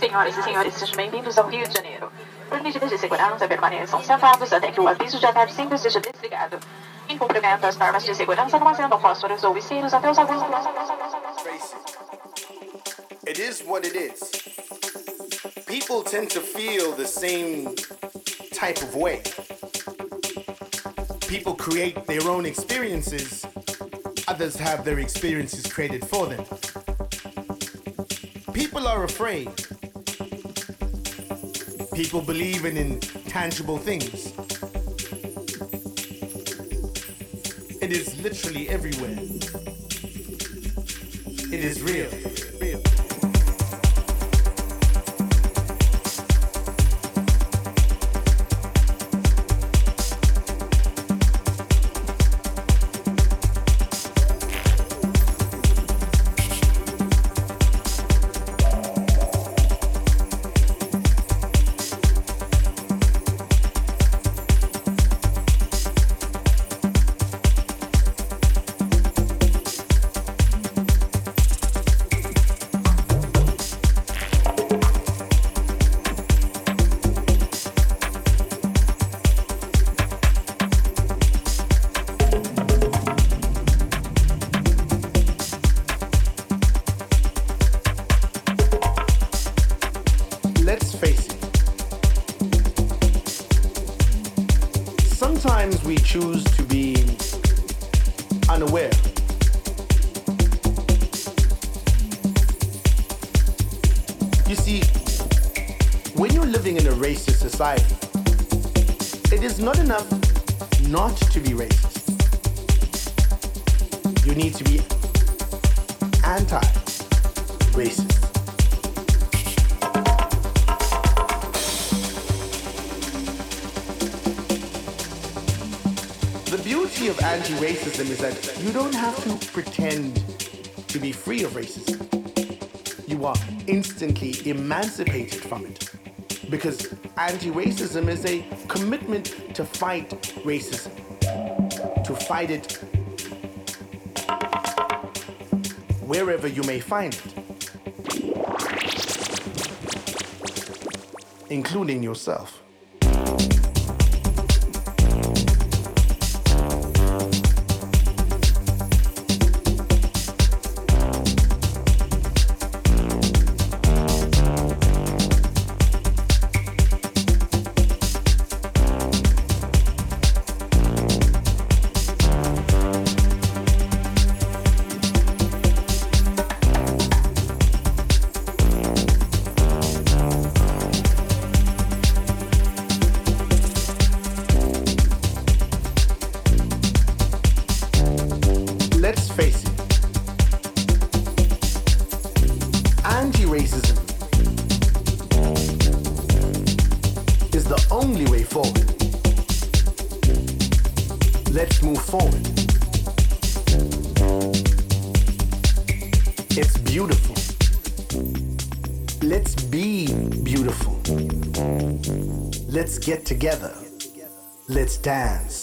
Senhoras e senhores, sejam bem-vindos ao Rio de Janeiro. Os medidas de segurança permaneçam sentados até que o aviso de ataque sempre esteja desligado. Em cumprimento às normas de segurança, não acendam fósforos ou isqueiros até os avisos... It is what it is. People tend to feel the same type of way. People create their own experiences, others have their experiences created for them. People are afraid. People believe in intangible things. It is literally everywhere. It is real. It is not enough not to be racist. You need to be anti racist. The beauty of anti racism is that you don't have to pretend to be free of racism. You are instantly emancipated from it. Because anti racism is a commitment to fight racism, to fight it wherever you may find it, including yourself. Get together. Let's dance.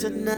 tonight.